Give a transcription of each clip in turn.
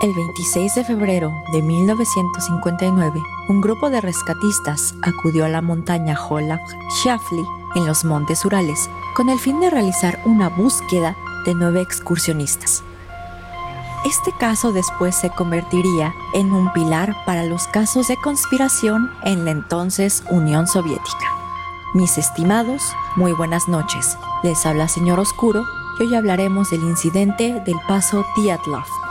El 26 de febrero de 1959, un grupo de rescatistas acudió a la montaña Holaf Shafli en los Montes Urales con el fin de realizar una búsqueda de nueve excursionistas. Este caso después se convertiría en un pilar para los casos de conspiración en la entonces Unión Soviética. Mis estimados, muy buenas noches. Les habla Señor Oscuro y hoy hablaremos del incidente del paso Diatlov.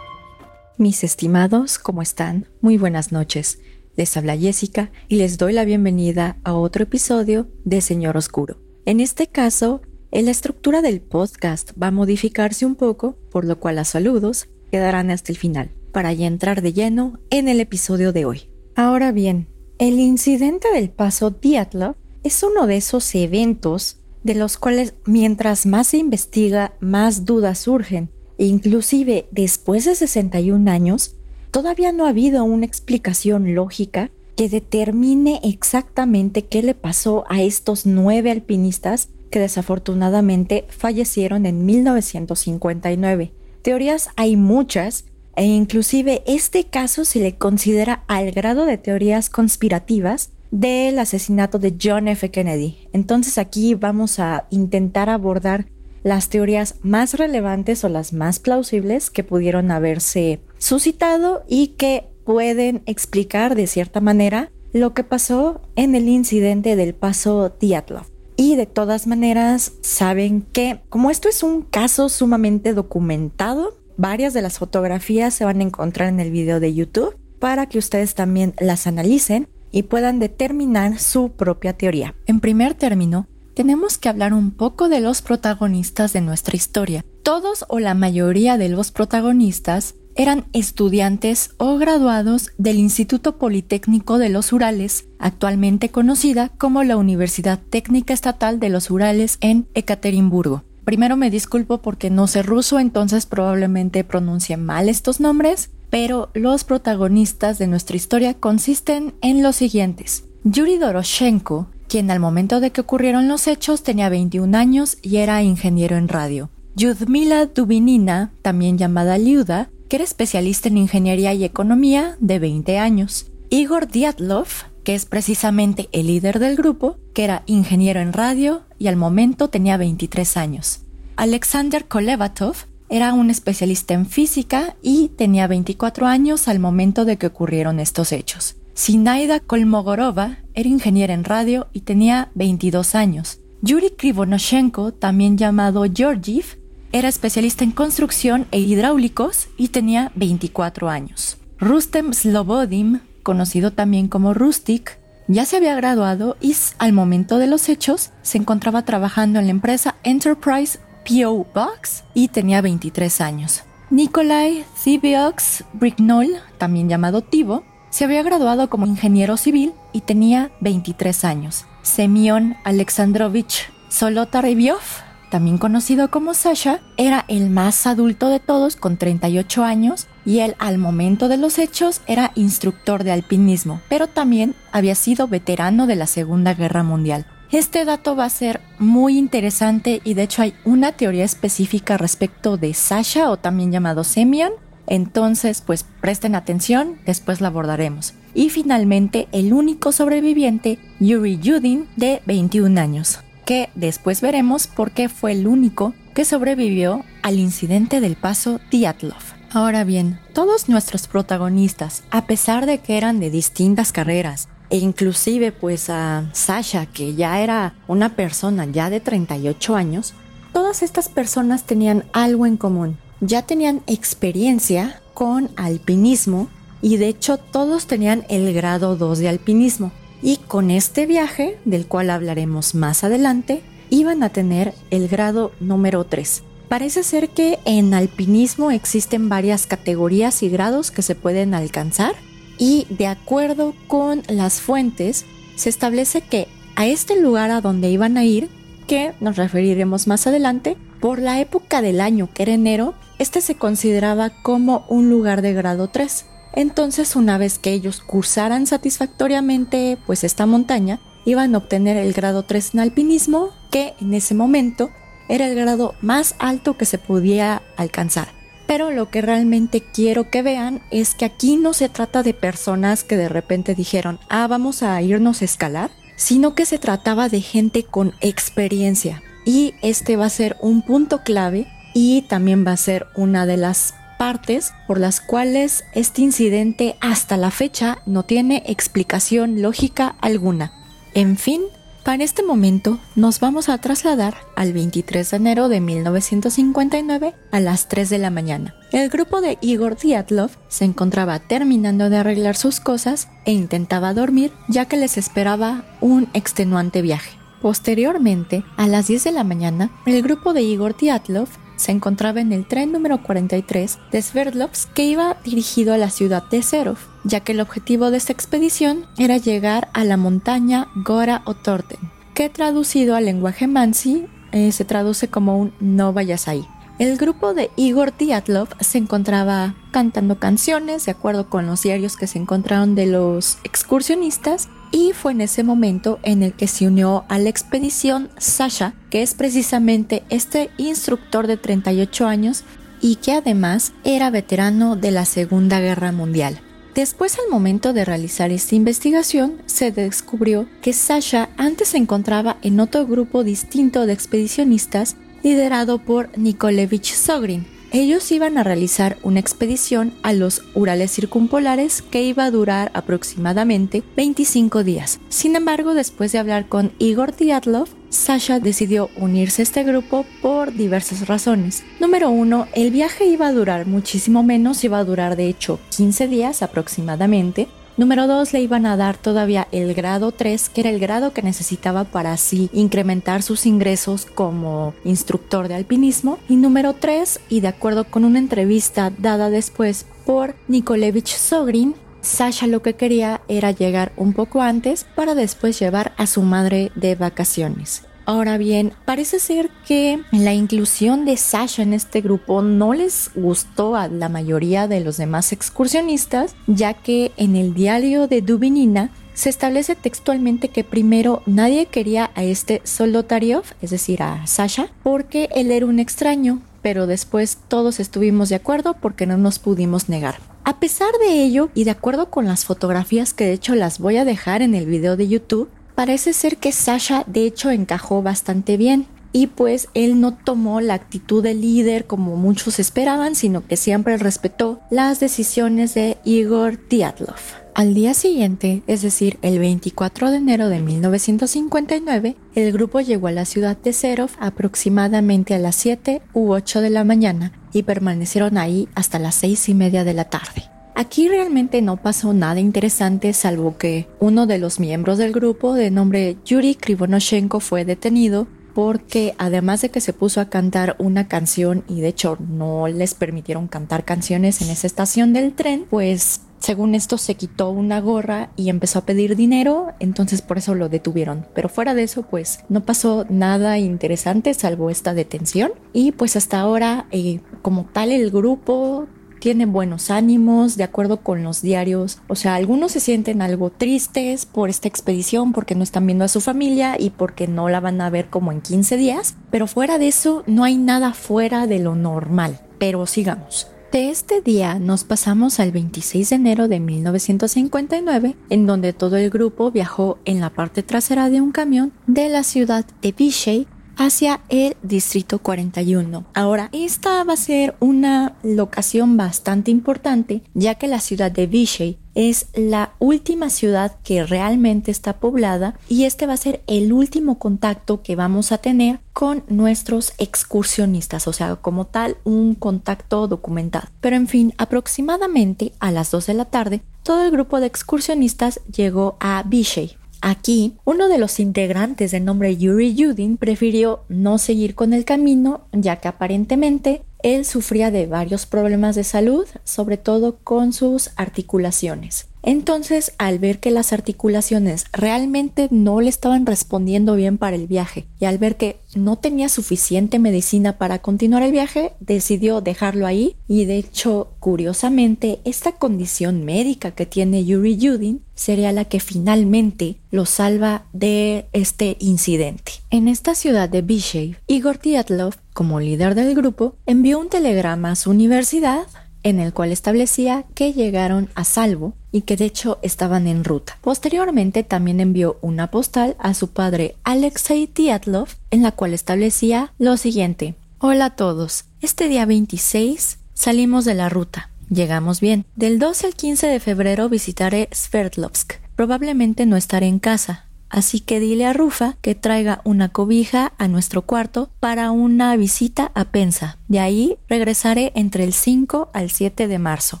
Mis estimados, ¿cómo están? Muy buenas noches. Les habla Jessica y les doy la bienvenida a otro episodio de Señor Oscuro. En este caso, la estructura del podcast va a modificarse un poco, por lo cual los saludos quedarán hasta el final, para ya entrar de lleno en el episodio de hoy. Ahora bien, el incidente del paso Diatlov es uno de esos eventos de los cuales mientras más se investiga, más dudas surgen inclusive después de 61 años, todavía no ha habido una explicación lógica que determine exactamente qué le pasó a estos nueve alpinistas que desafortunadamente fallecieron en 1959. Teorías hay muchas e inclusive este caso se le considera al grado de teorías conspirativas del asesinato de John F. Kennedy. Entonces aquí vamos a intentar abordar las teorías más relevantes o las más plausibles que pudieron haberse suscitado y que pueden explicar de cierta manera lo que pasó en el incidente del paso Diatlov. Y de todas maneras, saben que como esto es un caso sumamente documentado, varias de las fotografías se van a encontrar en el video de YouTube para que ustedes también las analicen y puedan determinar su propia teoría. En primer término, tenemos que hablar un poco de los protagonistas de nuestra historia. Todos o la mayoría de los protagonistas eran estudiantes o graduados del Instituto Politécnico de los Urales, actualmente conocida como la Universidad Técnica Estatal de los Urales en Ekaterimburgo. Primero me disculpo porque no sé ruso, entonces probablemente pronuncie mal estos nombres, pero los protagonistas de nuestra historia consisten en los siguientes. Yuri Doroshenko quien al momento de que ocurrieron los hechos tenía 21 años y era ingeniero en radio. Yudmila Dubinina, también llamada Liuda, que era especialista en ingeniería y economía, de 20 años. Igor Diatlov, que es precisamente el líder del grupo, que era ingeniero en radio y al momento tenía 23 años. Alexander Kolevatov era un especialista en física y tenía 24 años al momento de que ocurrieron estos hechos. Sinaida Kolmogorova era ingeniera en radio y tenía 22 años. Yuri Krivonoshenko, también llamado Georgiev, era especialista en construcción e hidráulicos y tenía 24 años. Rustem Slobodin, conocido también como Rustic, ya se había graduado y al momento de los hechos se encontraba trabajando en la empresa Enterprise PO Box y tenía 23 años. Nikolai Thibiox Brignol, también llamado Tivo, se había graduado como ingeniero civil y tenía 23 años. Semyon Alexandrovich Solotareviov, también conocido como Sasha, era el más adulto de todos con 38 años y él al momento de los hechos era instructor de alpinismo, pero también había sido veterano de la Segunda Guerra Mundial. Este dato va a ser muy interesante y de hecho hay una teoría específica respecto de Sasha o también llamado Semyon entonces, pues presten atención, después la abordaremos. Y finalmente, el único sobreviviente, Yuri Yudin, de 21 años, que después veremos por qué fue el único que sobrevivió al incidente del paso Diatlov. Ahora bien, todos nuestros protagonistas, a pesar de que eran de distintas carreras, e inclusive pues a Sasha, que ya era una persona ya de 38 años, todas estas personas tenían algo en común ya tenían experiencia con alpinismo y de hecho todos tenían el grado 2 de alpinismo. Y con este viaje, del cual hablaremos más adelante, iban a tener el grado número 3. Parece ser que en alpinismo existen varias categorías y grados que se pueden alcanzar y de acuerdo con las fuentes se establece que a este lugar a donde iban a ir, que nos referiremos más adelante, por la época del año que era enero, este se consideraba como un lugar de grado 3. Entonces, una vez que ellos cursaran satisfactoriamente pues esta montaña, iban a obtener el grado 3 en alpinismo, que en ese momento era el grado más alto que se podía alcanzar. Pero lo que realmente quiero que vean es que aquí no se trata de personas que de repente dijeron, ah, vamos a irnos a escalar, sino que se trataba de gente con experiencia. Y este va a ser un punto clave y también va a ser una de las partes por las cuales este incidente hasta la fecha no tiene explicación lógica alguna. En fin, para este momento nos vamos a trasladar al 23 de enero de 1959 a las 3 de la mañana. El grupo de Igor Diatlov se encontraba terminando de arreglar sus cosas e intentaba dormir ya que les esperaba un extenuante viaje. Posteriormente, a las 10 de la mañana, el grupo de Igor Diatlov se encontraba en el tren número 43 de Sverdlovsk que iba dirigido a la ciudad de Serov, ya que el objetivo de esta expedición era llegar a la montaña Gora Otorten, que traducido al lenguaje mansi eh, se traduce como un no vayas ahí. El grupo de Igor Diatlov se encontraba cantando canciones de acuerdo con los diarios que se encontraron de los excursionistas y fue en ese momento en el que se unió a la expedición Sasha, que es precisamente este instructor de 38 años y que además era veterano de la Segunda Guerra Mundial. Después al momento de realizar esta investigación se descubrió que Sasha antes se encontraba en otro grupo distinto de expedicionistas liderado por Nikolevich Sogrin, ellos iban a realizar una expedición a los Urales circumpolares que iba a durar aproximadamente 25 días. Sin embargo, después de hablar con Igor Diatlov, Sasha decidió unirse a este grupo por diversas razones. Número uno, el viaje iba a durar muchísimo menos, iba a durar de hecho 15 días aproximadamente, Número 2 le iban a dar todavía el grado 3, que era el grado que necesitaba para así incrementar sus ingresos como instructor de alpinismo. Y número 3, y de acuerdo con una entrevista dada después por Nikolevich Sogrin, Sasha lo que quería era llegar un poco antes para después llevar a su madre de vacaciones. Ahora bien, parece ser que la inclusión de Sasha en este grupo no les gustó a la mayoría de los demás excursionistas, ya que en el diario de Dubinina se establece textualmente que primero nadie quería a este Solotariov, es decir, a Sasha, porque él era un extraño, pero después todos estuvimos de acuerdo porque no nos pudimos negar. A pesar de ello, y de acuerdo con las fotografías que de hecho las voy a dejar en el video de YouTube, Parece ser que Sasha de hecho encajó bastante bien y pues él no tomó la actitud de líder como muchos esperaban, sino que siempre respetó las decisiones de Igor Diatlov. Al día siguiente, es decir, el 24 de enero de 1959, el grupo llegó a la ciudad de Serov aproximadamente a las 7 u 8 de la mañana y permanecieron ahí hasta las 6 y media de la tarde. Aquí realmente no pasó nada interesante salvo que uno de los miembros del grupo de nombre Yuri Krivonoshenko fue detenido porque además de que se puso a cantar una canción y de hecho no les permitieron cantar canciones en esa estación del tren, pues según esto se quitó una gorra y empezó a pedir dinero, entonces por eso lo detuvieron. Pero fuera de eso, pues no pasó nada interesante salvo esta detención. Y pues hasta ahora, eh, como tal, el grupo tienen buenos ánimos, de acuerdo con los diarios. O sea, algunos se sienten algo tristes por esta expedición porque no están viendo a su familia y porque no la van a ver como en 15 días. Pero fuera de eso, no hay nada fuera de lo normal. Pero sigamos. De este día nos pasamos al 26 de enero de 1959, en donde todo el grupo viajó en la parte trasera de un camión de la ciudad de Vichy hacia el Distrito 41. Ahora, esta va a ser una locación bastante importante, ya que la ciudad de Vichy es la última ciudad que realmente está poblada y este va a ser el último contacto que vamos a tener con nuestros excursionistas, o sea, como tal, un contacto documentado. Pero en fin, aproximadamente a las 2 de la tarde, todo el grupo de excursionistas llegó a Vichy Aquí, uno de los integrantes de nombre Yuri Yudin prefirió no seguir con el camino, ya que aparentemente él sufría de varios problemas de salud, sobre todo con sus articulaciones. Entonces, al ver que las articulaciones realmente no le estaban respondiendo bien para el viaje y al ver que no tenía suficiente medicina para continuar el viaje, decidió dejarlo ahí y de hecho, curiosamente, esta condición médica que tiene Yuri Yudin sería la que finalmente lo salva de este incidente. En esta ciudad de Bishave, Igor Dyatlov, como líder del grupo, envió un telegrama a su universidad en el cual establecía que llegaron a salvo y que de hecho estaban en ruta. Posteriormente también envió una postal a su padre Alexei Tiatlov en la cual establecía lo siguiente. Hola a todos, este día 26 salimos de la ruta. Llegamos bien. Del 12 al 15 de febrero visitaré Sverdlovsk. Probablemente no estaré en casa, Así que dile a Rufa que traiga una cobija a nuestro cuarto para una visita a Pensa. De ahí regresaré entre el 5 al 7 de marzo.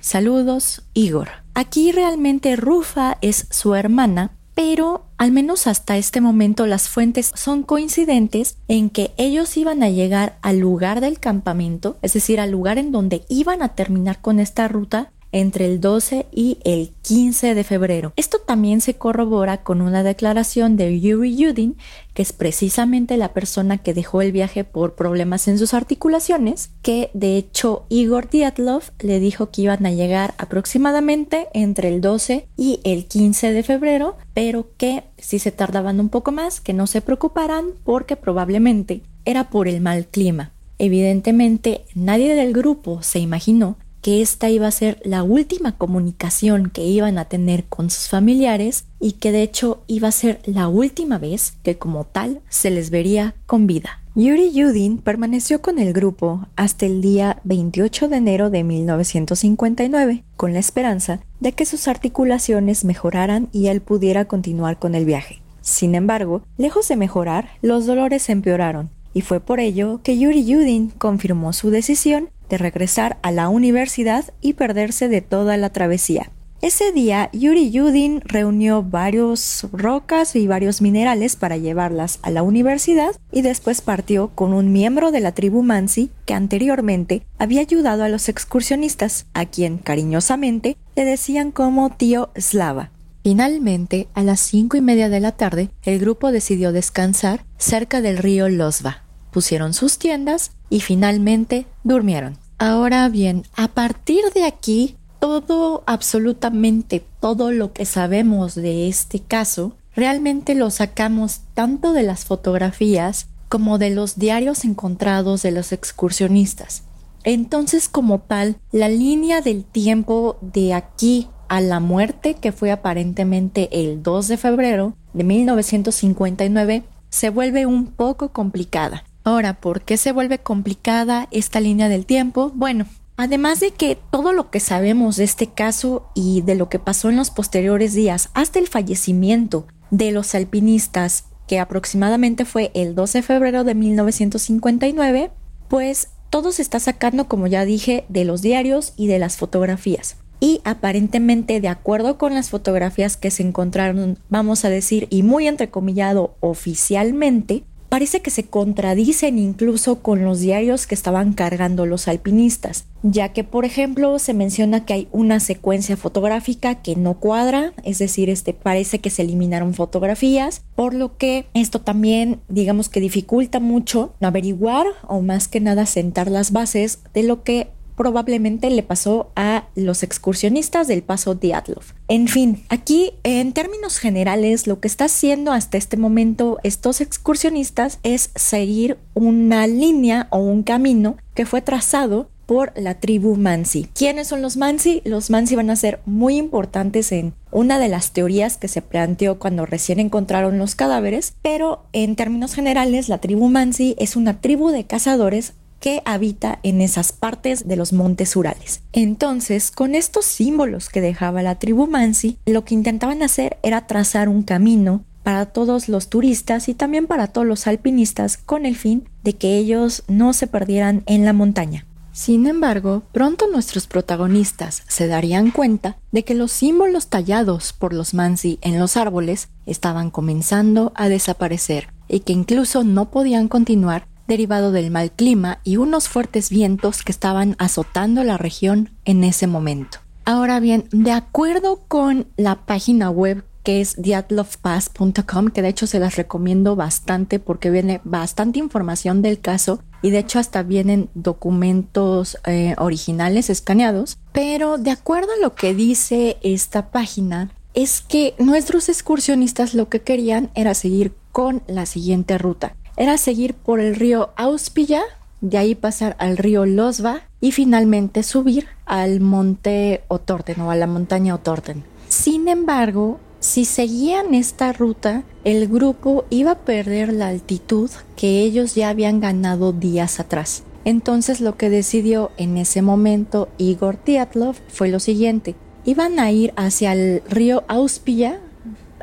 Saludos, Igor. Aquí realmente Rufa es su hermana, pero al menos hasta este momento las fuentes son coincidentes en que ellos iban a llegar al lugar del campamento, es decir, al lugar en donde iban a terminar con esta ruta entre el 12 y el 15 de febrero. Esto también se corrobora con una declaración de Yuri Yudin, que es precisamente la persona que dejó el viaje por problemas en sus articulaciones, que de hecho Igor Dyatlov le dijo que iban a llegar aproximadamente entre el 12 y el 15 de febrero, pero que si se tardaban un poco más, que no se preocuparan porque probablemente era por el mal clima. Evidentemente, nadie del grupo se imaginó que esta iba a ser la última comunicación que iban a tener con sus familiares y que de hecho iba a ser la última vez que como tal se les vería con vida. Yuri Yudin permaneció con el grupo hasta el día 28 de enero de 1959, con la esperanza de que sus articulaciones mejoraran y él pudiera continuar con el viaje. Sin embargo, lejos de mejorar, los dolores empeoraron, y fue por ello que Yuri Yudin confirmó su decisión regresar a la universidad y perderse de toda la travesía. Ese día, Yuri Yudin reunió varios rocas y varios minerales para llevarlas a la universidad y después partió con un miembro de la tribu Mansi que anteriormente había ayudado a los excursionistas, a quien cariñosamente le decían como tío Slava. Finalmente, a las cinco y media de la tarde, el grupo decidió descansar cerca del río Losva. Pusieron sus tiendas y finalmente durmieron. Ahora bien, a partir de aquí, todo, absolutamente todo lo que sabemos de este caso, realmente lo sacamos tanto de las fotografías como de los diarios encontrados de los excursionistas. Entonces, como tal, la línea del tiempo de aquí a la muerte, que fue aparentemente el 2 de febrero de 1959, se vuelve un poco complicada. Ahora, ¿por qué se vuelve complicada esta línea del tiempo? Bueno, además de que todo lo que sabemos de este caso y de lo que pasó en los posteriores días hasta el fallecimiento de los alpinistas, que aproximadamente fue el 12 de febrero de 1959, pues todo se está sacando, como ya dije, de los diarios y de las fotografías. Y aparentemente, de acuerdo con las fotografías que se encontraron, vamos a decir, y muy entrecomillado oficialmente, parece que se contradicen incluso con los diarios que estaban cargando los alpinistas, ya que por ejemplo se menciona que hay una secuencia fotográfica que no cuadra, es decir, este parece que se eliminaron fotografías, por lo que esto también digamos que dificulta mucho averiguar o más que nada sentar las bases de lo que probablemente le pasó a los excursionistas del paso Diatlov. En fin, aquí en términos generales lo que está haciendo hasta este momento estos excursionistas es seguir una línea o un camino que fue trazado por la tribu Mansi. ¿Quiénes son los Mansi? Los Mansi van a ser muy importantes en una de las teorías que se planteó cuando recién encontraron los cadáveres, pero en términos generales la tribu Mansi es una tribu de cazadores que habita en esas partes de los montes Urales. Entonces, con estos símbolos que dejaba la tribu Mansi, lo que intentaban hacer era trazar un camino para todos los turistas y también para todos los alpinistas con el fin de que ellos no se perdieran en la montaña. Sin embargo, pronto nuestros protagonistas se darían cuenta de que los símbolos tallados por los Mansi en los árboles estaban comenzando a desaparecer y que incluso no podían continuar derivado del mal clima y unos fuertes vientos que estaban azotando la región en ese momento. Ahora bien, de acuerdo con la página web que es diatlovepass.com, que de hecho se las recomiendo bastante porque viene bastante información del caso y de hecho hasta vienen documentos eh, originales escaneados. Pero de acuerdo a lo que dice esta página, es que nuestros excursionistas lo que querían era seguir con la siguiente ruta. Era seguir por el río Auspilla, de ahí pasar al río Losva y finalmente subir al monte Otorten o a la montaña Otorten. Sin embargo, si seguían esta ruta, el grupo iba a perder la altitud que ellos ya habían ganado días atrás. Entonces lo que decidió en ese momento Igor Tiatlov fue lo siguiente. Iban a ir hacia el río Auspilla,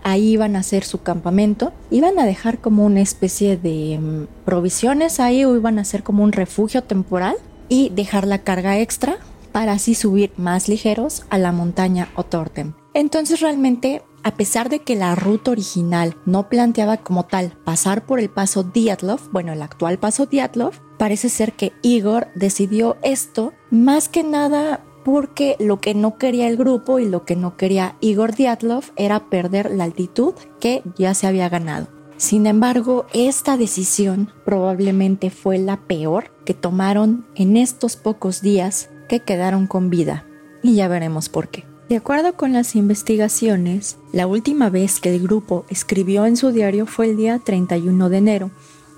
ahí iban a hacer su campamento, iban a dejar como una especie de mm, provisiones ahí o iban a hacer como un refugio temporal y dejar la carga extra para así subir más ligeros a la montaña Otorten. Entonces realmente a pesar de que la ruta original no planteaba como tal pasar por el paso Diatlov, bueno, el actual paso Diatlov, parece ser que Igor decidió esto más que nada porque lo que no quería el grupo y lo que no quería Igor Diatlov era perder la altitud que ya se había ganado. Sin embargo, esta decisión probablemente fue la peor que tomaron en estos pocos días que quedaron con vida. Y ya veremos por qué. De acuerdo con las investigaciones, la última vez que el grupo escribió en su diario fue el día 31 de enero,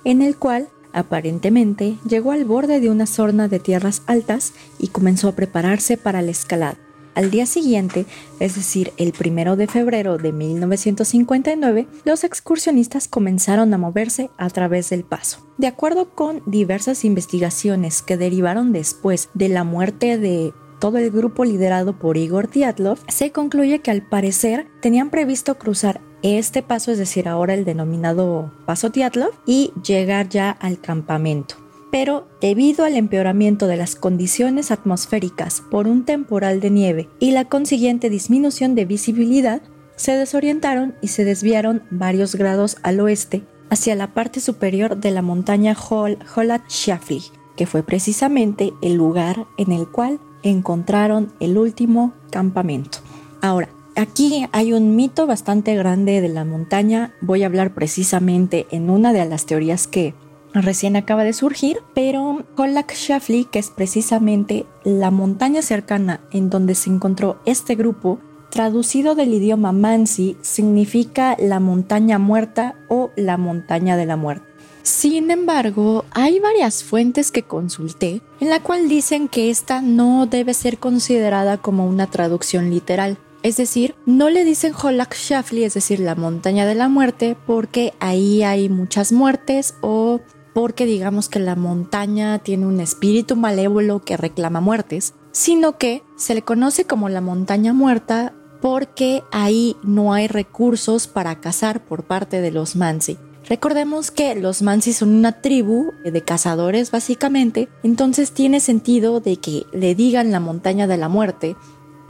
en el cual aparentemente llegó al borde de una zona de tierras altas y comenzó a prepararse para la escalada. Al día siguiente, es decir, el primero de febrero de 1959, los excursionistas comenzaron a moverse a través del paso. De acuerdo con diversas investigaciones que derivaron después de la muerte de todo el grupo liderado por Igor Diatlov, se concluye que al parecer tenían previsto cruzar este paso, es decir, ahora el denominado Paso Diatlov, y llegar ya al campamento. Pero debido al empeoramiento de las condiciones atmosféricas por un temporal de nieve y la consiguiente disminución de visibilidad, se desorientaron y se desviaron varios grados al oeste hacia la parte superior de la montaña Hol Holat Shafli, que fue precisamente el lugar en el cual encontraron el último campamento. Ahora, aquí hay un mito bastante grande de la montaña. Voy a hablar precisamente en una de las teorías que recién acaba de surgir, pero Kolak Shafli, que es precisamente la montaña cercana en donde se encontró este grupo, traducido del idioma Mansi, significa la montaña muerta o la montaña de la muerte. Sin embargo, hay varias fuentes que consulté en la cual dicen que esta no debe ser considerada como una traducción literal. Es decir, no le dicen Holak Shafli, es decir, la montaña de la muerte, porque ahí hay muchas muertes o porque digamos que la montaña tiene un espíritu malévolo que reclama muertes, sino que se le conoce como la montaña muerta porque ahí no hay recursos para cazar por parte de los Mansi. Recordemos que los Mansi son una tribu de cazadores básicamente, entonces tiene sentido de que le digan la montaña de la muerte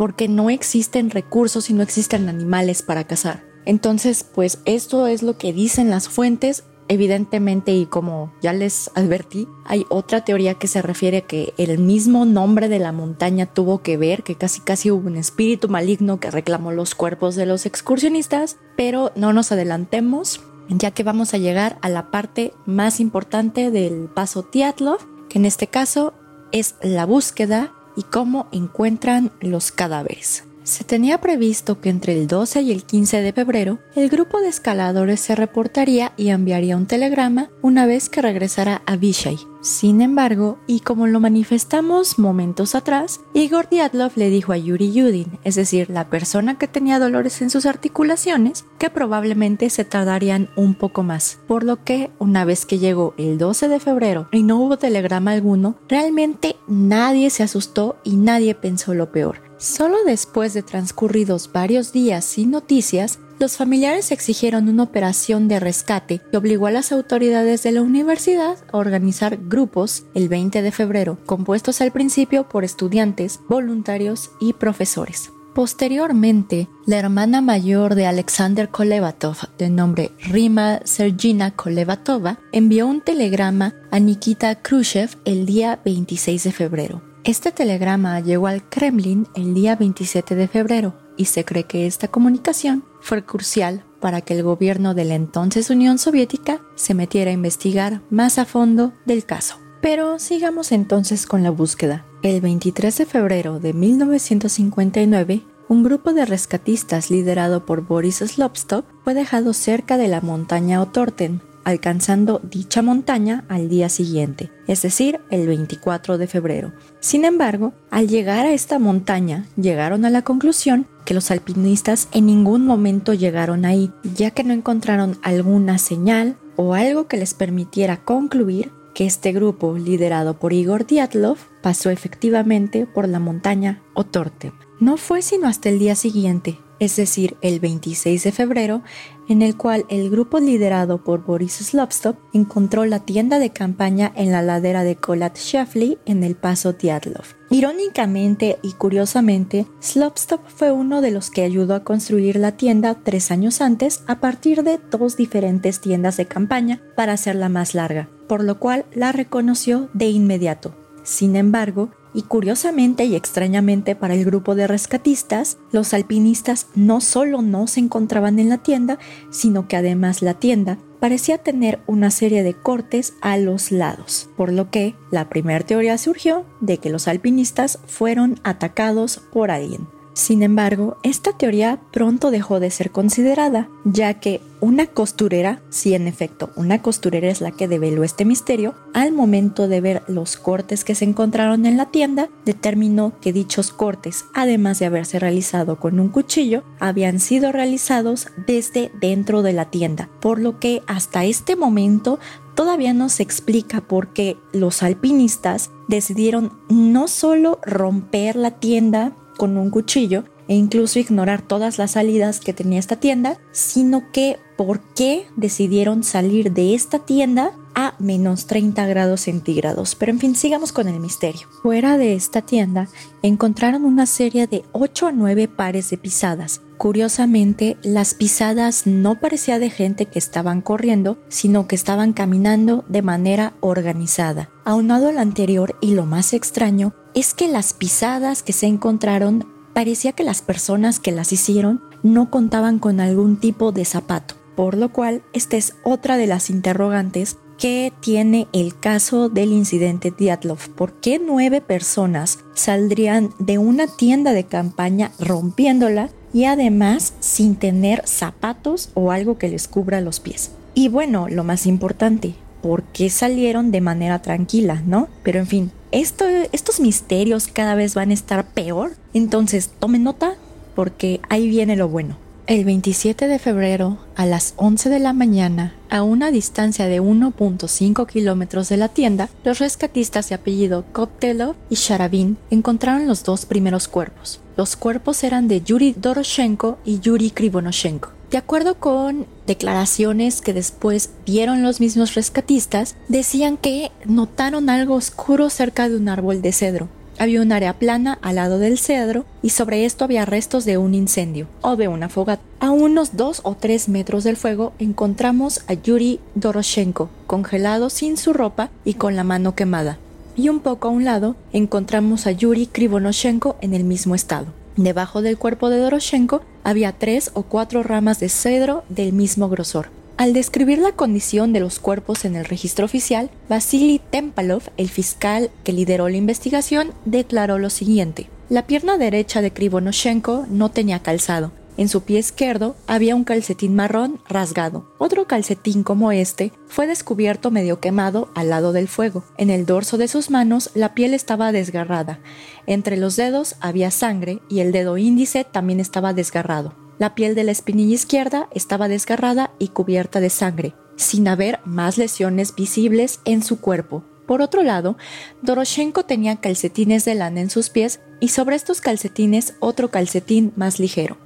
porque no existen recursos y no existen animales para cazar. Entonces, pues esto es lo que dicen las fuentes. Evidentemente, y como ya les advertí, hay otra teoría que se refiere a que el mismo nombre de la montaña tuvo que ver, que casi casi hubo un espíritu maligno que reclamó los cuerpos de los excursionistas, pero no nos adelantemos ya que vamos a llegar a la parte más importante del paso Tiatlov, que en este caso es la búsqueda y cómo encuentran los cadáveres. Se tenía previsto que entre el 12 y el 15 de febrero el grupo de escaladores se reportaría y enviaría un telegrama una vez que regresara a Vishay. Sin embargo, y como lo manifestamos momentos atrás, Igor Diatlov le dijo a Yuri Yudin, es decir, la persona que tenía dolores en sus articulaciones, que probablemente se tardarían un poco más. Por lo que, una vez que llegó el 12 de febrero y no hubo telegrama alguno, realmente nadie se asustó y nadie pensó lo peor. Solo después de transcurridos varios días sin noticias, los familiares exigieron una operación de rescate que obligó a las autoridades de la universidad a organizar grupos el 20 de febrero, compuestos al principio por estudiantes, voluntarios y profesores. Posteriormente, la hermana mayor de Alexander Kolevatov, de nombre Rima Sergina Kolevatova, envió un telegrama a Nikita Khrushchev el día 26 de febrero Este telegrama llegó al Kremlin el día 27 de febrero y se cree que esta comunicación fue crucial para que el gobierno de la entonces Unión Soviética se metiera a investigar más a fondo del caso. Pero sigamos entonces con la búsqueda. El 23 de febrero de 1959, un grupo de rescatistas liderado por Boris Slopstop fue dejado cerca de la montaña Otorten, alcanzando dicha montaña al día siguiente, es decir, el 24 de febrero. Sin embargo, al llegar a esta montaña, llegaron a la conclusión que los alpinistas en ningún momento llegaron ahí, ya que no encontraron alguna señal o algo que les permitiera concluir que este grupo, liderado por Igor Dyatlov, pasó efectivamente por la montaña Otorte. No fue sino hasta el día siguiente, es decir, el 26 de febrero, en el cual el grupo liderado por Boris Slopstop encontró la tienda de campaña en la ladera de Kolat Shafli en el paso Diatlov. Irónicamente y curiosamente, Slopstop fue uno de los que ayudó a construir la tienda tres años antes a partir de dos diferentes tiendas de campaña para hacerla más larga, por lo cual la reconoció de inmediato. Sin embargo, y curiosamente y extrañamente para el grupo de rescatistas, los alpinistas no solo no se encontraban en la tienda, sino que además la tienda parecía tener una serie de cortes a los lados, por lo que la primera teoría surgió de que los alpinistas fueron atacados por alguien. Sin embargo, esta teoría pronto dejó de ser considerada, ya que una costurera, si en efecto una costurera es la que develó este misterio, al momento de ver los cortes que se encontraron en la tienda, determinó que dichos cortes, además de haberse realizado con un cuchillo, habían sido realizados desde dentro de la tienda, por lo que hasta este momento todavía no se explica por qué los alpinistas decidieron no solo romper la tienda con un cuchillo e incluso ignorar todas las salidas que tenía esta tienda, sino que por qué decidieron salir de esta tienda a menos 30 grados centígrados. Pero en fin, sigamos con el misterio. Fuera de esta tienda encontraron una serie de 8 a 9 pares de pisadas. Curiosamente, las pisadas no parecía de gente que estaban corriendo, sino que estaban caminando de manera organizada. Aunado al anterior y lo más extraño es que las pisadas que se encontraron parecía que las personas que las hicieron no contaban con algún tipo de zapato, por lo cual esta es otra de las interrogantes que tiene el caso del incidente Diatlov. ¿Por qué nueve personas saldrían de una tienda de campaña rompiéndola y además sin tener zapatos o algo que les cubra los pies? Y bueno, lo más importante, ¿por qué salieron de manera tranquila, no? Pero en fin, estos misterios cada vez van a estar peor. Entonces, tomen nota porque ahí viene lo bueno. El 27 de febrero, a las 11 de la mañana, a una distancia de 1.5 kilómetros de la tienda, los rescatistas de apellido Koptelov y Sharavin encontraron los dos primeros cuerpos. Los cuerpos eran de Yuri Doroshenko y Yuri Krivonoshenko. De acuerdo con declaraciones que después dieron los mismos rescatistas, decían que notaron algo oscuro cerca de un árbol de cedro. Había un área plana al lado del cedro y sobre esto había restos de un incendio o de una fogata. A unos dos o tres metros del fuego encontramos a Yuri Doroshenko, congelado sin su ropa y con la mano quemada. Y un poco a un lado encontramos a Yuri Krivonoshenko en el mismo estado. Debajo del cuerpo de Doroshenko había tres o cuatro ramas de cedro del mismo grosor. Al describir la condición de los cuerpos en el registro oficial, Vasily Tempalov, el fiscal que lideró la investigación, declaró lo siguiente. La pierna derecha de Krivonoshenko no tenía calzado, en su pie izquierdo había un calcetín marrón rasgado. Otro calcetín como este fue descubierto medio quemado al lado del fuego. En el dorso de sus manos la piel estaba desgarrada. Entre los dedos había sangre y el dedo índice también estaba desgarrado. La piel de la espinilla izquierda estaba desgarrada y cubierta de sangre, sin haber más lesiones visibles en su cuerpo. Por otro lado, Doroshenko tenía calcetines de lana en sus pies y sobre estos calcetines otro calcetín más ligero.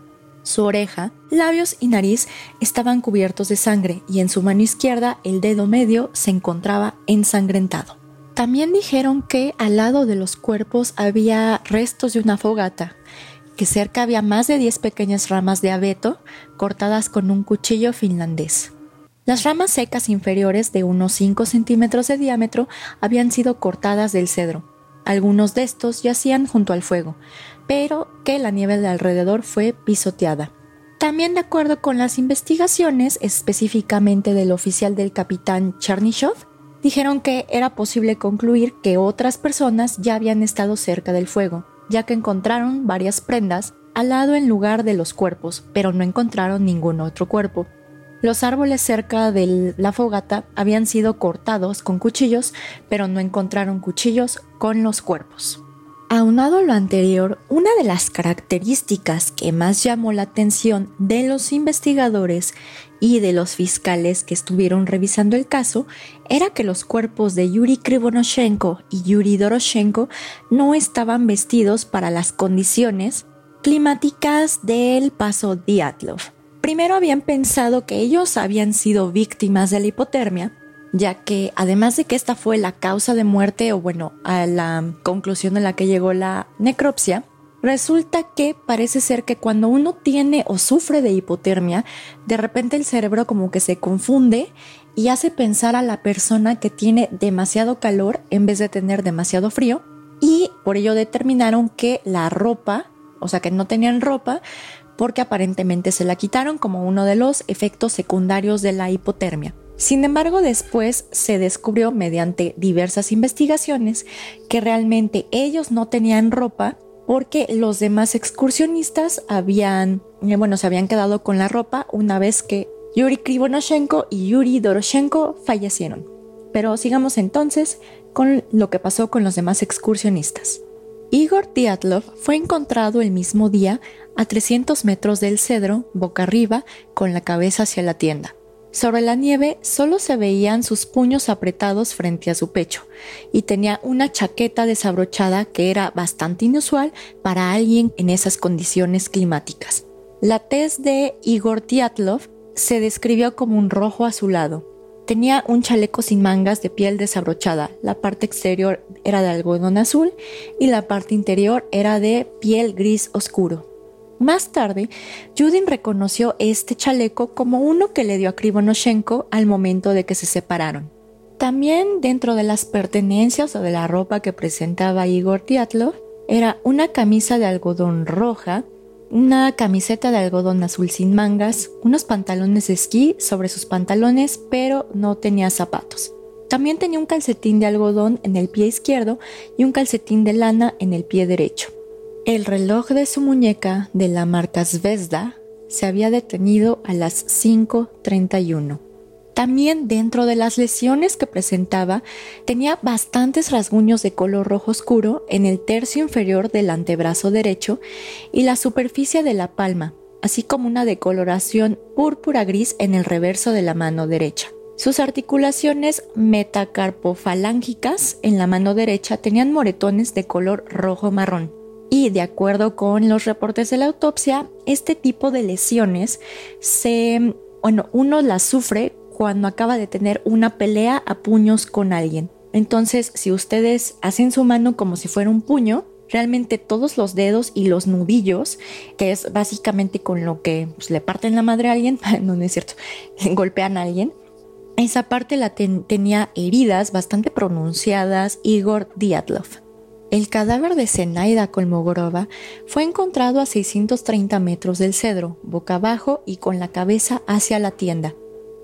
Su oreja, labios y nariz estaban cubiertos de sangre y en su mano izquierda el dedo medio se encontraba ensangrentado. También dijeron que al lado de los cuerpos había restos de una fogata, que cerca había más de 10 pequeñas ramas de abeto cortadas con un cuchillo finlandés. Las ramas secas inferiores de unos 5 centímetros de diámetro habían sido cortadas del cedro, algunos de estos yacían junto al fuego, pero que la nieve de alrededor fue pisoteada. También de acuerdo con las investigaciones, específicamente del oficial del capitán Chernyshov, dijeron que era posible concluir que otras personas ya habían estado cerca del fuego, ya que encontraron varias prendas al lado en lugar de los cuerpos, pero no encontraron ningún otro cuerpo. Los árboles cerca de la fogata habían sido cortados con cuchillos, pero no encontraron cuchillos con los cuerpos. Aunado a lo anterior, una de las características que más llamó la atención de los investigadores y de los fiscales que estuvieron revisando el caso era que los cuerpos de Yuri Krivonoshenko y Yuri Doroshenko no estaban vestidos para las condiciones climáticas del paso Diatlov. Primero habían pensado que ellos habían sido víctimas de la hipotermia, ya que además de que esta fue la causa de muerte o bueno, a la conclusión a la que llegó la necropsia, resulta que parece ser que cuando uno tiene o sufre de hipotermia, de repente el cerebro como que se confunde y hace pensar a la persona que tiene demasiado calor en vez de tener demasiado frío y por ello determinaron que la ropa, o sea que no tenían ropa, porque aparentemente se la quitaron como uno de los efectos secundarios de la hipotermia. Sin embargo, después se descubrió mediante diversas investigaciones que realmente ellos no tenían ropa porque los demás excursionistas habían, eh, bueno, se habían quedado con la ropa una vez que Yuri Krivonoshenko y Yuri Doroshenko fallecieron. Pero sigamos entonces con lo que pasó con los demás excursionistas. Igor Diatlov fue encontrado el mismo día a 300 metros del cedro, boca arriba, con la cabeza hacia la tienda. Sobre la nieve solo se veían sus puños apretados frente a su pecho y tenía una chaqueta desabrochada que era bastante inusual para alguien en esas condiciones climáticas. La tez de Igor Tiatlov se describió como un rojo azulado. Tenía un chaleco sin mangas de piel desabrochada. La parte exterior era de algodón azul y la parte interior era de piel gris oscuro. Más tarde, Judin reconoció este chaleco como uno que le dio a Krivonoshenko al momento de que se separaron. También dentro de las pertenencias o de la ropa que presentaba Igor Tiatlov era una camisa de algodón roja, una camiseta de algodón azul sin mangas, unos pantalones de esquí sobre sus pantalones, pero no tenía zapatos. También tenía un calcetín de algodón en el pie izquierdo y un calcetín de lana en el pie derecho. El reloj de su muñeca de la marca Zvezda se había detenido a las 5.31. También dentro de las lesiones que presentaba tenía bastantes rasguños de color rojo oscuro en el tercio inferior del antebrazo derecho y la superficie de la palma, así como una decoloración púrpura gris en el reverso de la mano derecha. Sus articulaciones metacarpofalángicas en la mano derecha tenían moretones de color rojo marrón. Y de acuerdo con los reportes de la autopsia, este tipo de lesiones se, bueno, uno las sufre cuando acaba de tener una pelea a puños con alguien. Entonces, si ustedes hacen su mano como si fuera un puño, realmente todos los dedos y los nudillos, que es básicamente con lo que pues, le parten la madre a alguien, no, es cierto, golpean a alguien, esa parte la tenía heridas bastante pronunciadas Igor Diatlov. El cadáver de Zenaida Kolmogorova fue encontrado a 630 metros del cedro, boca abajo y con la cabeza hacia la tienda.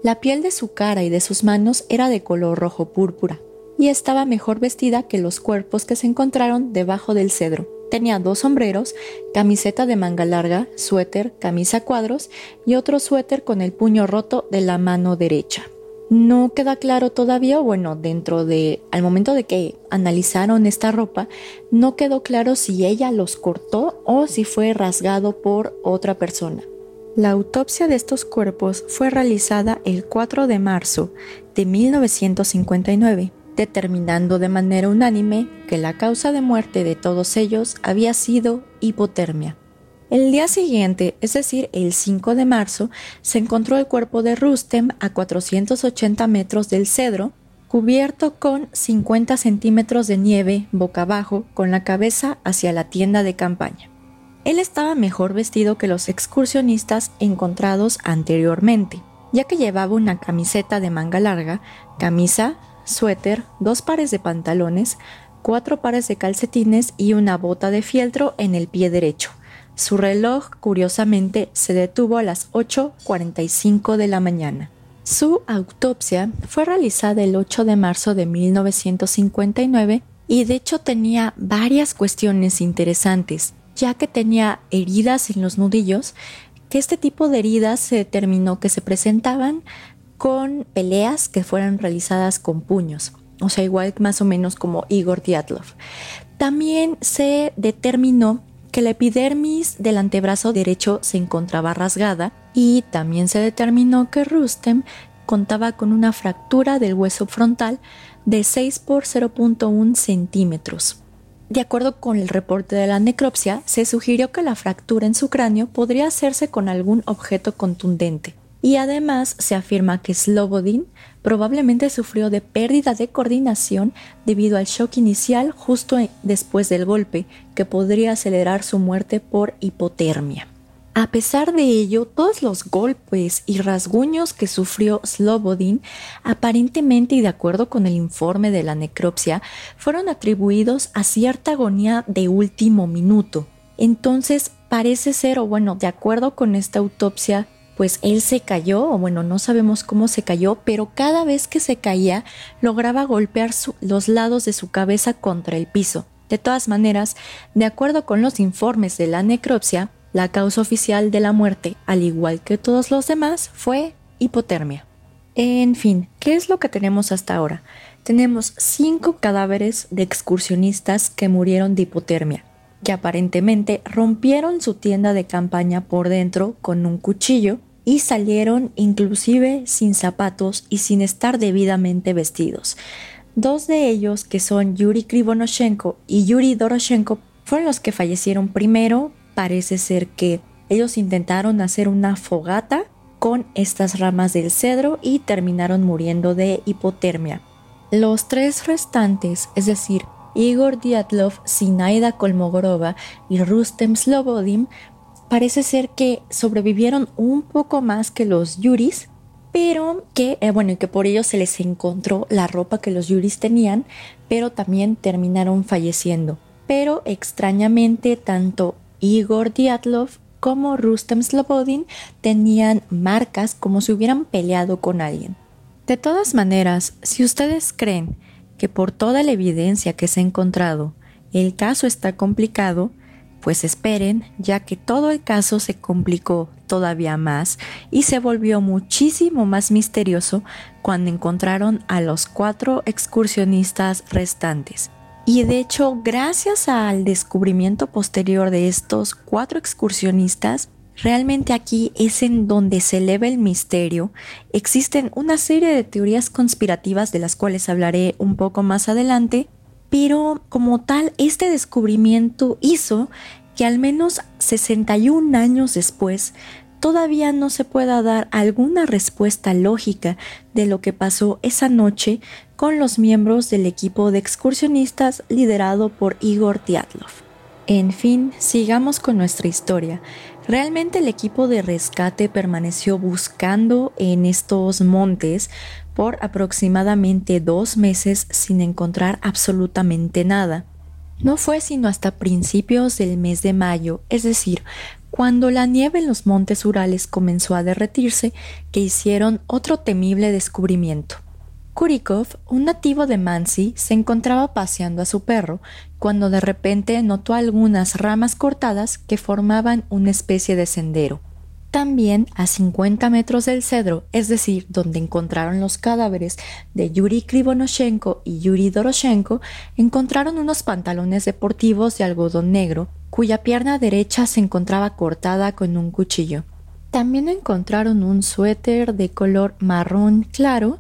La piel de su cara y de sus manos era de color rojo púrpura y estaba mejor vestida que los cuerpos que se encontraron debajo del cedro. Tenía dos sombreros, camiseta de manga larga, suéter, camisa cuadros y otro suéter con el puño roto de la mano derecha. No queda claro todavía, bueno, dentro de, al momento de que analizaron esta ropa, no quedó claro si ella los cortó o si fue rasgado por otra persona. La autopsia de estos cuerpos fue realizada el 4 de marzo de 1959, determinando de manera unánime que la causa de muerte de todos ellos había sido hipotermia. El día siguiente, es decir, el 5 de marzo, se encontró el cuerpo de Rustem a 480 metros del cedro, cubierto con 50 centímetros de nieve boca abajo, con la cabeza hacia la tienda de campaña. Él estaba mejor vestido que los excursionistas encontrados anteriormente, ya que llevaba una camiseta de manga larga, camisa, suéter, dos pares de pantalones, cuatro pares de calcetines y una bota de fieltro en el pie derecho. Su reloj, curiosamente, se detuvo a las 8.45 de la mañana. Su autopsia fue realizada el 8 de marzo de 1959 y de hecho tenía varias cuestiones interesantes, ya que tenía heridas en los nudillos, que este tipo de heridas se determinó que se presentaban con peleas que fueran realizadas con puños, o sea, igual más o menos como Igor Dyatlov. También se determinó que la epidermis del antebrazo derecho se encontraba rasgada y también se determinó que Rustem contaba con una fractura del hueso frontal de 6 por 0.1 centímetros. De acuerdo con el reporte de la necropsia, se sugirió que la fractura en su cráneo podría hacerse con algún objeto contundente, y además se afirma que Slobodin probablemente sufrió de pérdida de coordinación debido al shock inicial justo después del golpe, que podría acelerar su muerte por hipotermia. A pesar de ello, todos los golpes y rasguños que sufrió Slobodin, aparentemente y de acuerdo con el informe de la necropsia, fueron atribuidos a cierta agonía de último minuto. Entonces, parece ser, o bueno, de acuerdo con esta autopsia, pues él se cayó, o bueno, no sabemos cómo se cayó, pero cada vez que se caía lograba golpear los lados de su cabeza contra el piso. De todas maneras, de acuerdo con los informes de la necropsia, la causa oficial de la muerte, al igual que todos los demás, fue hipotermia. En fin, ¿qué es lo que tenemos hasta ahora? Tenemos cinco cadáveres de excursionistas que murieron de hipotermia, que aparentemente rompieron su tienda de campaña por dentro con un cuchillo y salieron inclusive sin zapatos y sin estar debidamente vestidos. Dos de ellos, que son Yuri Krivonoshenko y Yuri Doroshenko, fueron los que fallecieron primero. Parece ser que ellos intentaron hacer una fogata con estas ramas del cedro y terminaron muriendo de hipotermia. Los tres restantes, es decir, Igor Dyatlov, Sinaida Kolmogorova y Rustem Slobodin, parece ser que sobrevivieron un poco más que los Yuris, pero que, eh, bueno, que por ello se les encontró la ropa que los Yuris tenían, pero también terminaron falleciendo. Pero extrañamente, tanto Igor Dyatlov como Rustem Slobodin tenían marcas como si hubieran peleado con alguien. De todas maneras, si ustedes creen que por toda la evidencia que se ha encontrado, el caso está complicado, pues esperen, ya que todo el caso se complicó todavía más y se volvió muchísimo más misterioso cuando encontraron a los cuatro excursionistas restantes. Y de hecho, gracias al descubrimiento posterior de estos cuatro excursionistas, realmente aquí es en donde se eleva el misterio. Existen una serie de teorías conspirativas de las cuales hablaré un poco más adelante, pero como tal, este descubrimiento hizo que al menos 61 años después todavía no se pueda dar alguna respuesta lógica de lo que pasó esa noche con los miembros del equipo de excursionistas liderado por Igor Tiatlov. En fin, sigamos con nuestra historia. Realmente el equipo de rescate permaneció buscando en estos montes por aproximadamente dos meses sin encontrar absolutamente nada. No fue sino hasta principios del mes de mayo, es decir, cuando la nieve en los montes Urales comenzó a derretirse, que hicieron otro temible descubrimiento. Kurikov, un nativo de Mansi, se encontraba paseando a su perro cuando de repente notó algunas ramas cortadas que formaban una especie de sendero. También a 50 metros del cedro, es decir, donde encontraron los cadáveres de Yuri Krivonoshenko y Yuri Doroshenko, encontraron unos pantalones deportivos de algodón negro, cuya pierna derecha se encontraba cortada con un cuchillo. También encontraron un suéter de color marrón claro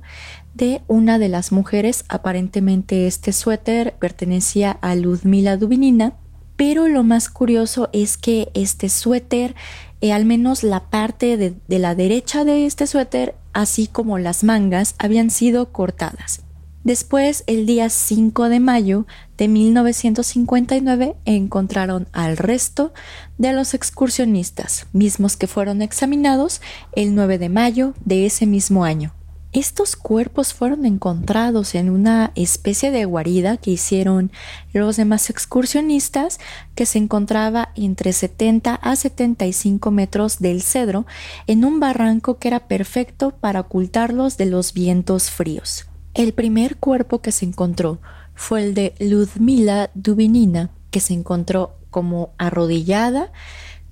de una de las mujeres. Aparentemente este suéter pertenecía a Ludmila Dubinina, pero lo más curioso es que este suéter eh, al menos la parte de, de la derecha de este suéter, así como las mangas, habían sido cortadas. Después, el día 5 de mayo de 1959, encontraron al resto de los excursionistas, mismos que fueron examinados el 9 de mayo de ese mismo año. Estos cuerpos fueron encontrados en una especie de guarida que hicieron los demás excursionistas que se encontraba entre 70 a 75 metros del cedro en un barranco que era perfecto para ocultarlos de los vientos fríos. El primer cuerpo que se encontró fue el de Ludmila Dubinina, que se encontró como arrodillada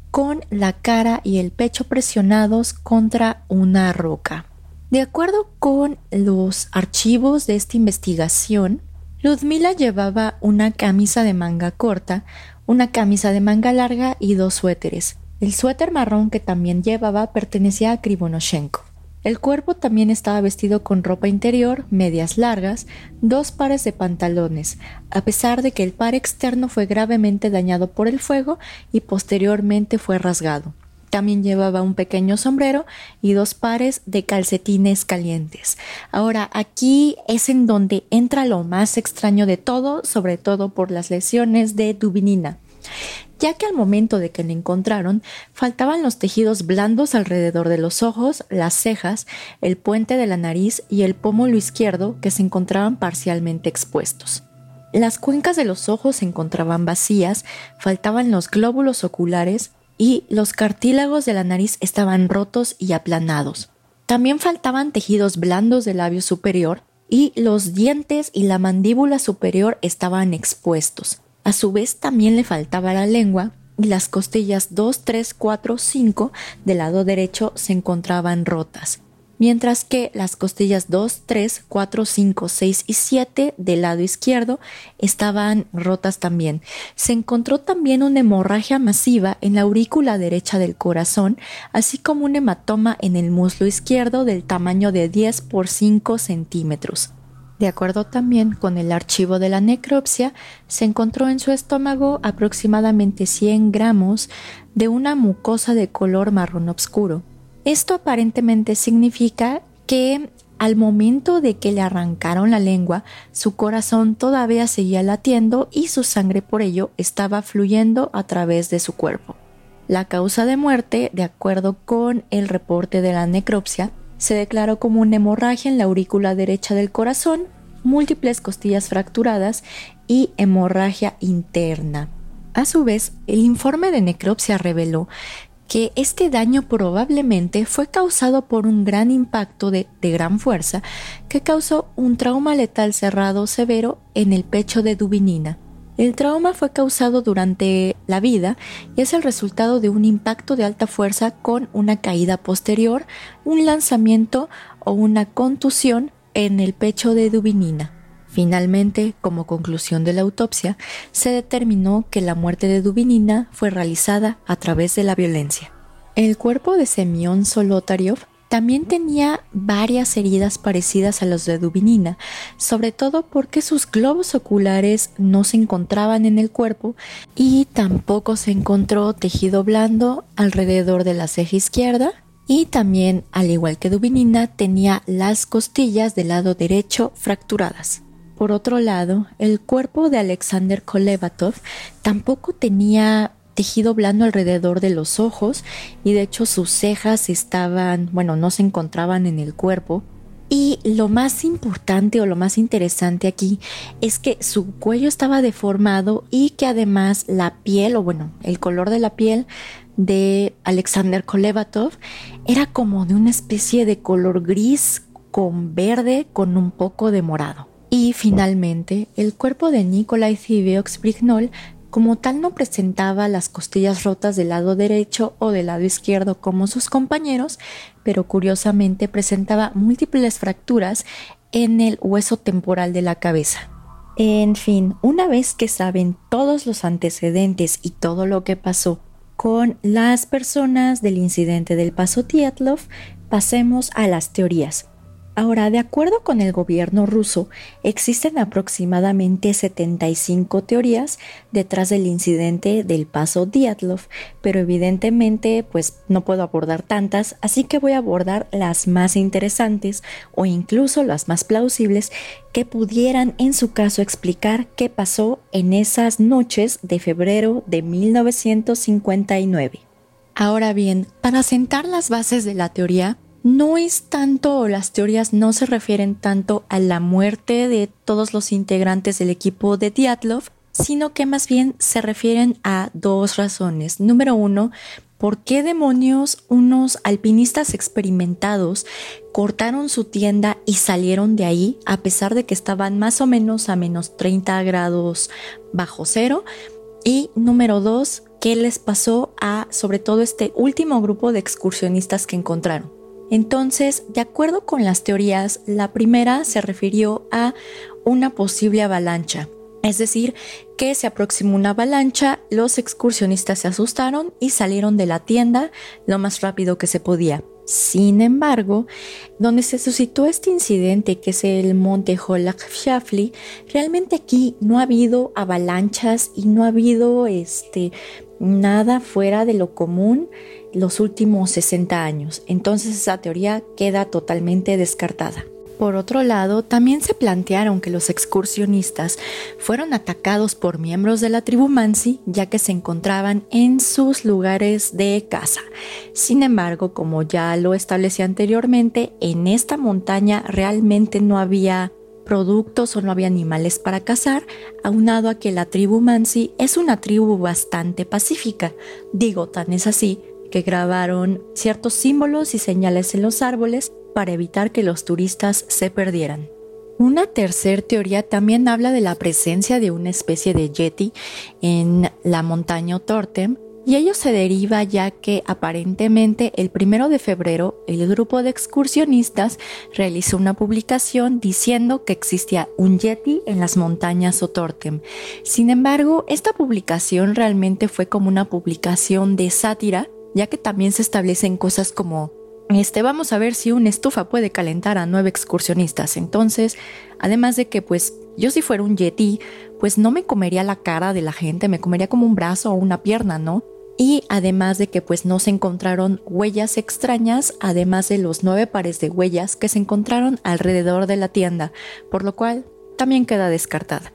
con la cara y el pecho presionados contra una roca. De acuerdo con los archivos de esta investigación, Ludmila llevaba una camisa de manga corta, una camisa de manga larga y dos suéteres. El suéter marrón que también llevaba pertenecía a Krivonoshenko. El cuerpo también estaba vestido con ropa interior, medias largas, dos pares de pantalones, a pesar de que el par externo fue gravemente dañado por el fuego y posteriormente fue rasgado. También llevaba un pequeño sombrero y dos pares de calcetines calientes. Ahora, aquí es en donde entra lo más extraño de todo, sobre todo por las lesiones de Dubinina ya que al momento de que le encontraron faltaban los tejidos blandos alrededor de los ojos, las cejas, el puente de la nariz y el pómulo izquierdo que se encontraban parcialmente expuestos. Las cuencas de los ojos se encontraban vacías, faltaban los glóbulos oculares y los cartílagos de la nariz estaban rotos y aplanados. También faltaban tejidos blandos del labio superior y los dientes y la mandíbula superior estaban expuestos. A su vez también le faltaba la lengua y las costillas 2, 3, 4, 5 del lado derecho se encontraban rotas mientras que las costillas 2, 3, 4, 5, 6 y 7 del lado izquierdo estaban rotas también. Se encontró también una hemorragia masiva en la aurícula derecha del corazón, así como un hematoma en el muslo izquierdo del tamaño de 10 por 5 centímetros. De acuerdo también con el archivo de la necropsia, se encontró en su estómago aproximadamente 100 gramos de una mucosa de color marrón oscuro. Esto aparentemente significa que al momento de que le arrancaron la lengua, su corazón todavía seguía latiendo y su sangre por ello estaba fluyendo a través de su cuerpo. La causa de muerte, de acuerdo con el reporte de la necropsia, se declaró como una hemorragia en la aurícula derecha del corazón, múltiples costillas fracturadas y hemorragia interna. A su vez, el informe de necropsia reveló que este daño probablemente fue causado por un gran impacto de, gran fuerza que causó un trauma letal cerrado severo en el pecho de Dubinina. El trauma fue causado durante la vida y es el resultado de un impacto de alta fuerza con una caída posterior, un lanzamiento o una contusión en el pecho de Dubinina. Finalmente, como conclusión de la autopsia, se determinó que la muerte de Dubinina fue realizada a través de la violencia. El cuerpo de Semyon Solotaryov también tenía varias heridas parecidas a las de Dubinina, sobre todo porque sus globos oculares no se encontraban en el cuerpo y tampoco se encontró tejido blando alrededor de la ceja izquierda y también, al igual que Dubinina, tenía las costillas del lado derecho fracturadas. Por otro lado, el cuerpo de Alexander Kolevatov tampoco tenía tejido blando alrededor de los ojos y de hecho sus cejas estaban, bueno, no se encontraban en el cuerpo. Y lo más importante o lo más interesante aquí es que su cuello estaba deformado y que además la piel, o bueno, el color de la piel de Alexander Kolevatov era como de una especie de color gris con verde con un poco de morado. Y finalmente, el cuerpo de Nikolai Ziviox Brignol como tal no presentaba las costillas rotas del lado derecho o del lado izquierdo como sus compañeros, pero curiosamente presentaba múltiples fracturas en el hueso temporal de la cabeza. En fin, una vez que saben todos los antecedentes y todo lo que pasó con las personas del incidente del paso Tietlov, pasemos a las teorías. Ahora, de acuerdo con el gobierno ruso, existen aproximadamente 75 teorías detrás del incidente del paso Diatlov, pero evidentemente pues no puedo abordar tantas, así que voy a abordar las más interesantes o incluso las más plausibles que pudieran en su caso explicar qué pasó en esas noches de febrero de 1959. Ahora bien, para sentar las bases de la teoría, no es tanto, las teorías no se refieren tanto a la muerte de todos los integrantes del equipo de Diatlov, sino que más bien se refieren a dos razones. Número uno, ¿por qué demonios unos alpinistas experimentados cortaron su tienda y salieron de ahí a pesar de que estaban más o menos a menos 30 grados bajo cero? Y número dos, ¿qué les pasó a sobre todo este último grupo de excursionistas que encontraron? Entonces, de acuerdo con las teorías, la primera se refirió a una posible avalancha. Es decir, que se aproximó una avalancha, los excursionistas se asustaron y salieron de la tienda lo más rápido que se podía. Sin embargo, donde se suscitó este incidente, que es el monte Holak-Shafli, realmente aquí no ha habido avalanchas y no ha habido este, nada fuera de lo común los últimos 60 años. Entonces esa teoría queda totalmente descartada. Por otro lado, también se plantearon que los excursionistas fueron atacados por miembros de la tribu Mansi ya que se encontraban en sus lugares de caza. Sin embargo, como ya lo establecí anteriormente, en esta montaña realmente no había productos o no había animales para cazar, aunado a que la tribu Mansi es una tribu bastante pacífica. Digo, tan es así que grabaron ciertos símbolos y señales en los árboles para evitar que los turistas se perdieran. Una tercera teoría también habla de la presencia de una especie de yeti en la montaña Tortem y ello se deriva ya que aparentemente el primero de febrero el grupo de excursionistas realizó una publicación diciendo que existía un yeti en las montañas Otortem. Sin embargo, esta publicación realmente fue como una publicación de sátira ya que también se establecen cosas como este, vamos a ver si una estufa puede calentar a nueve excursionistas. Entonces, además de que, pues, yo si fuera un yeti, pues no me comería la cara de la gente, me comería como un brazo o una pierna, ¿no? Y además de que, pues, no se encontraron huellas extrañas, además de los nueve pares de huellas que se encontraron alrededor de la tienda, por lo cual también queda descartada.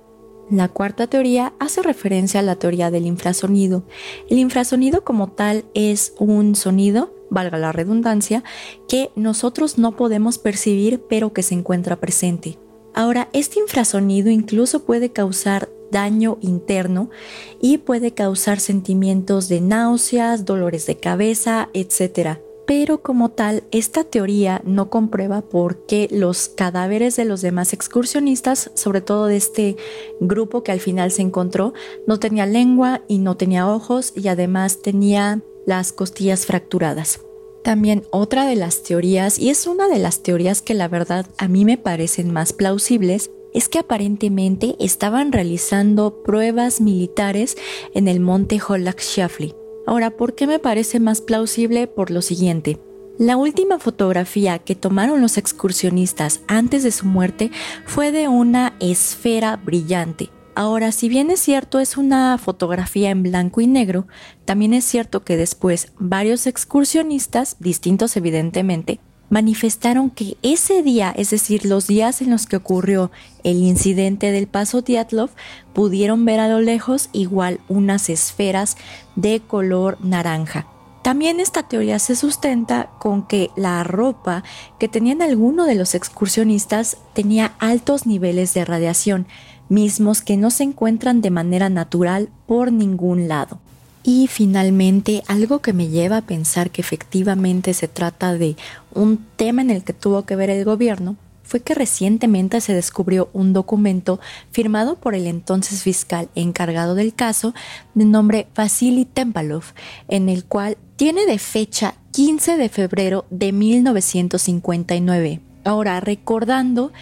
La cuarta teoría hace referencia a la teoría del infrasonido. El infrasonido como tal es un sonido, valga la redundancia, que nosotros no podemos percibir pero que se encuentra presente. Ahora, este infrasonido incluso puede causar daño interno y puede causar sentimientos de náuseas, dolores de cabeza, etc pero como tal, esta teoría no comprueba por qué los cadáveres de los demás excursionistas, sobre todo de este grupo que al final se encontró, no tenía lengua y no tenía ojos y además tenía las costillas fracturadas. También otra de las teorías, y es una de las teorías que la verdad a mí me parecen más plausibles, es que aparentemente estaban realizando pruebas militares en el monte Holak Shafli Ahora, ¿por qué me parece más plausible? Por lo siguiente. La última fotografía que tomaron los excursionistas antes de su muerte fue de una esfera brillante. Ahora, si bien es cierto es una fotografía en blanco y negro, también es cierto que después varios excursionistas, distintos evidentemente, manifestaron que ese día, es decir, los días en los que ocurrió el incidente del paso Diatlov, pudieron ver a lo lejos igual unas esferas de color naranja. También esta teoría se sustenta con que la ropa que tenían algunos de los excursionistas tenía altos niveles de radiación, mismos que no se encuentran de manera natural por ningún lado. Y finalmente, algo que me lleva a pensar que efectivamente se trata de un tema en el que tuvo que ver el gobierno fue que recientemente se descubrió un documento firmado por el entonces fiscal encargado del caso de nombre Vasily Tempalov, en el cual tiene de fecha 15 de febrero de 1959. Ahora, recordando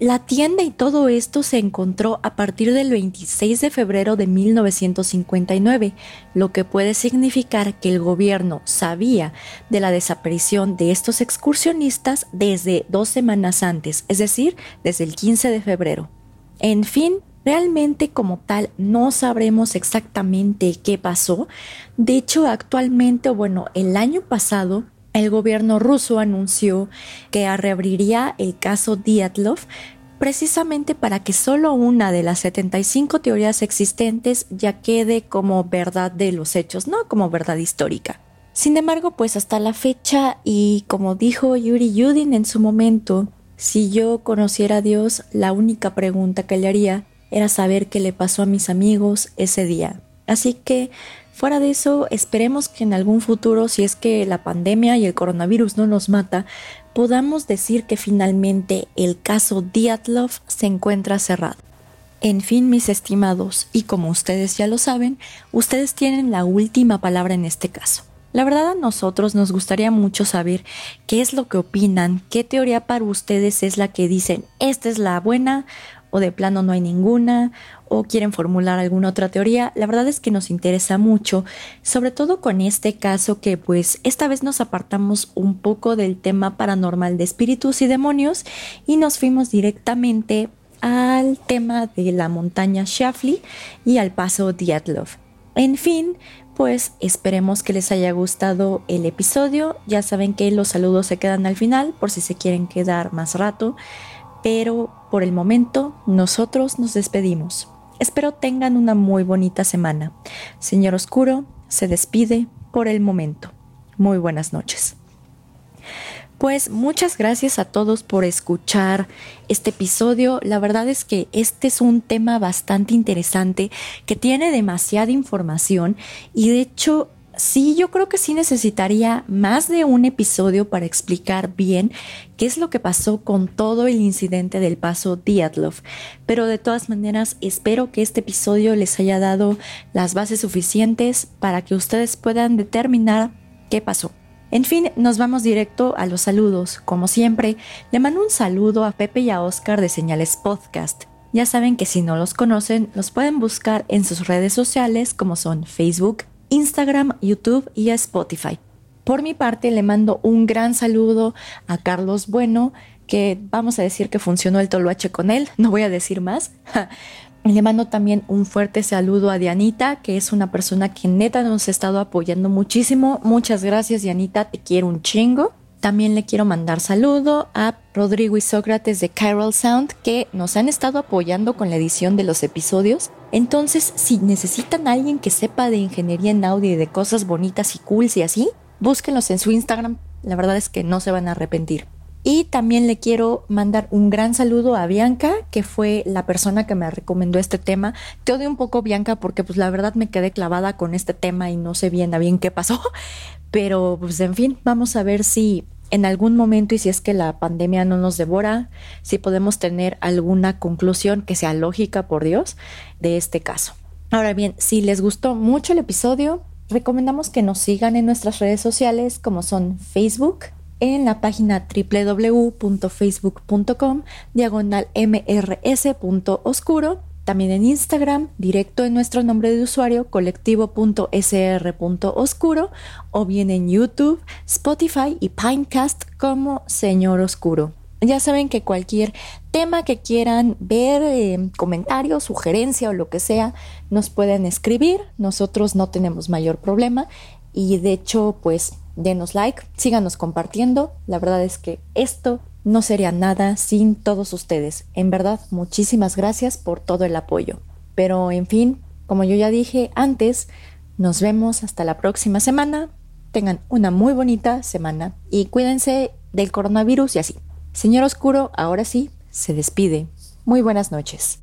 la tienda y todo esto se encontró a partir del 26 de febrero de 1959, lo que puede significar que el gobierno sabía de la desaparición de estos excursionistas desde dos semanas antes, es decir, desde el 15 de febrero. En fin, realmente como tal no sabremos exactamente qué pasó. De hecho, actualmente, bueno, el año pasado, el gobierno ruso anunció que reabriría el caso Diatlov precisamente para que solo una de las 75 teorías existentes ya quede como verdad de los hechos, no como verdad histórica. Sin embargo, pues hasta la fecha y como dijo Yuri Yudin en su momento, si yo conociera a Dios, la única pregunta que le haría era saber qué le pasó a mis amigos ese día. Así que fuera de eso, esperemos que en algún futuro, si es que la pandemia y el coronavirus no nos mata, podamos decir que finalmente el caso Diatlov se encuentra cerrado. En fin, mis estimados, y como ustedes ya lo saben, ustedes tienen la última palabra en este caso. La verdad a nosotros nos gustaría mucho saber qué es lo que opinan, qué teoría para ustedes es la que dicen, esta es la buena o de plano no hay ninguna o quieren formular alguna otra teoría. La verdad es que nos interesa mucho, sobre todo con este caso que pues esta vez nos apartamos un poco del tema paranormal de espíritus y demonios y nos fuimos directamente al tema de la montaña Shafli y al paso Diatlov. En fin, pues esperemos que les haya gustado el episodio. Ya saben que los saludos se quedan al final por si se quieren quedar más rato. Pero por el momento nosotros nos despedimos. Espero tengan una muy bonita semana. Señor Oscuro se despide por el momento. Muy buenas noches. Pues muchas gracias a todos por escuchar este episodio. La verdad es que este es un tema bastante interesante que tiene demasiada información y de hecho sí, yo creo que sí necesitaría más de un episodio para explicar bien qué es lo que pasó con todo el incidente del paso Diatlov. Pero de todas maneras, espero que este episodio les haya dado las bases suficientes para que ustedes puedan determinar qué pasó. En fin, nos vamos directo a los saludos. Como siempre, le mando un saludo a Pepe y a Oscar de Señales Podcast. Ya saben que si no los conocen, los pueden buscar en sus redes sociales como son Facebook, Instagram, YouTube y Spotify. Por mi parte, le mando un gran saludo a Carlos Bueno, que vamos a decir que funcionó el toloache con él, no voy a decir más. Le mando también un fuerte saludo a Dianita, que es una persona que neta nos ha estado apoyando muchísimo. Muchas gracias, Dianita, te quiero un chingo. También le quiero mandar saludo a Rodrigo y Sócrates de Carol Sound, que nos han estado apoyando con la edición de los episodios. Entonces, si necesitan a alguien que sepa de ingeniería en audio y de cosas bonitas y cool y así, búsquenlos en su Instagram. La verdad es que no se van a arrepentir. Y también le quiero mandar un gran saludo a Bianca, que fue la persona que me recomendó este tema. Te odio un poco, Bianca, porque pues la verdad me quedé clavada con este tema y no sé bien a bien qué pasó. Pero pues en fin, vamos a ver si en algún momento y si es que la pandemia no nos devora, si podemos tener alguna conclusión que sea lógica, por Dios, de este caso. Ahora bien, si les gustó mucho el episodio, recomendamos que nos sigan en nuestras redes sociales como son Facebook, en la página www.facebook.com diagonal mrs.oscuro, también en Instagram, directo en nuestro nombre de usuario colectivo.sr.oscuro o bien en YouTube, Spotify y Pinecast como Señor Oscuro. Ya saben que cualquier tema que quieran ver, eh, comentario, sugerencia o lo que sea, nos pueden escribir. Nosotros no tenemos mayor problema y de hecho, pues denos like, síganos compartiendo. La verdad es que esto no sería nada sin todos ustedes. En verdad, muchísimas gracias por todo el apoyo. Pero en fin, como yo ya dije antes, nos vemos hasta la próxima semana. Tengan una muy bonita semana y cuídense del coronavirus y así. Señor Oscuro, ahora sí, se despide. Muy buenas noches.